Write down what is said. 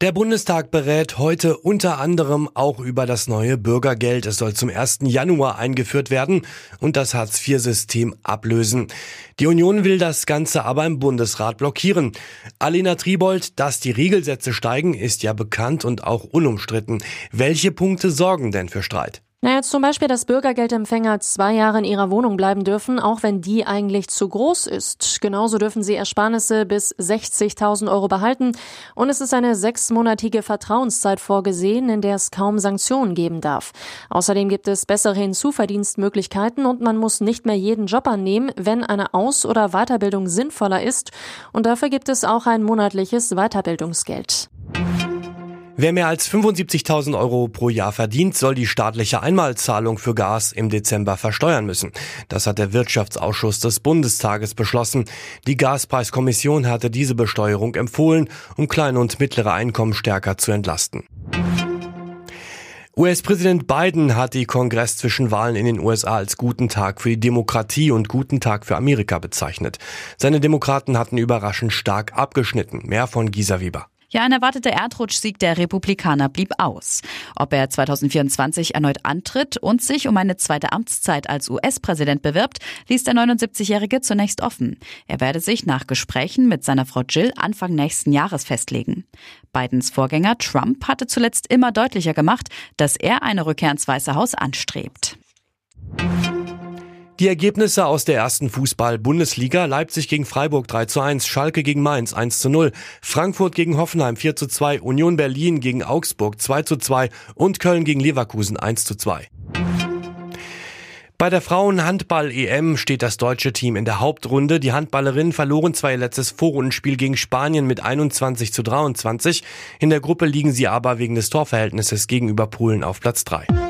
Der Bundestag berät heute unter anderem auch über das neue Bürgergeld. Es soll zum 1. Januar eingeführt werden und das Hartz-IV-System ablösen. Die Union will das Ganze aber im Bundesrat blockieren. Alena Tribold, dass die Regelsätze steigen, ist ja bekannt und auch unumstritten. Welche Punkte sorgen denn für Streit? Na jetzt zum Beispiel, dass Bürgergeldempfänger zwei Jahre in ihrer Wohnung bleiben dürfen, auch wenn die eigentlich zu groß ist. Genauso dürfen sie Ersparnisse bis 60.000 Euro behalten. Und es ist eine sechsmonatige Vertrauenszeit vorgesehen, in der es kaum Sanktionen geben darf. Außerdem gibt es bessere Hinzuverdienstmöglichkeiten und man muss nicht mehr jeden Job annehmen, wenn eine Aus- oder Weiterbildung sinnvoller ist. Und dafür gibt es auch ein monatliches Weiterbildungsgeld. Wer mehr als 75.000 Euro pro Jahr verdient, soll die staatliche Einmalzahlung für Gas im Dezember versteuern müssen. Das hat der Wirtschaftsausschuss des Bundestages beschlossen. Die Gaspreiskommission hatte diese Besteuerung empfohlen, um kleine und mittlere Einkommen stärker zu entlasten. US-Präsident Biden hat die Kongress-Zwischenwahlen in den USA als guten Tag für die Demokratie und guten Tag für Amerika bezeichnet. Seine Demokraten hatten überraschend stark abgeschnitten. Mehr von Gisa Weber. Ja, ein erwarteter Erdrutschsieg der Republikaner blieb aus. Ob er 2024 erneut antritt und sich um eine zweite Amtszeit als US-Präsident bewirbt, ließ der 79-Jährige zunächst offen. Er werde sich nach Gesprächen mit seiner Frau Jill Anfang nächsten Jahres festlegen. Bidens Vorgänger Trump hatte zuletzt immer deutlicher gemacht, dass er eine Rückkehr ins Weiße Haus anstrebt. Die Ergebnisse aus der ersten Fußball-Bundesliga Leipzig gegen Freiburg 3 zu 1, Schalke gegen Mainz 1 zu 0, Frankfurt gegen Hoffenheim 4 zu 2, Union Berlin gegen Augsburg 2 zu 2 und Köln gegen Leverkusen 1 zu 2. Bei der Frauen-Handball-EM steht das deutsche Team in der Hauptrunde. Die Handballerinnen verloren zwar ihr letztes Vorrundenspiel gegen Spanien mit 21 zu 23. In der Gruppe liegen sie aber wegen des Torverhältnisses gegenüber Polen auf Platz 3.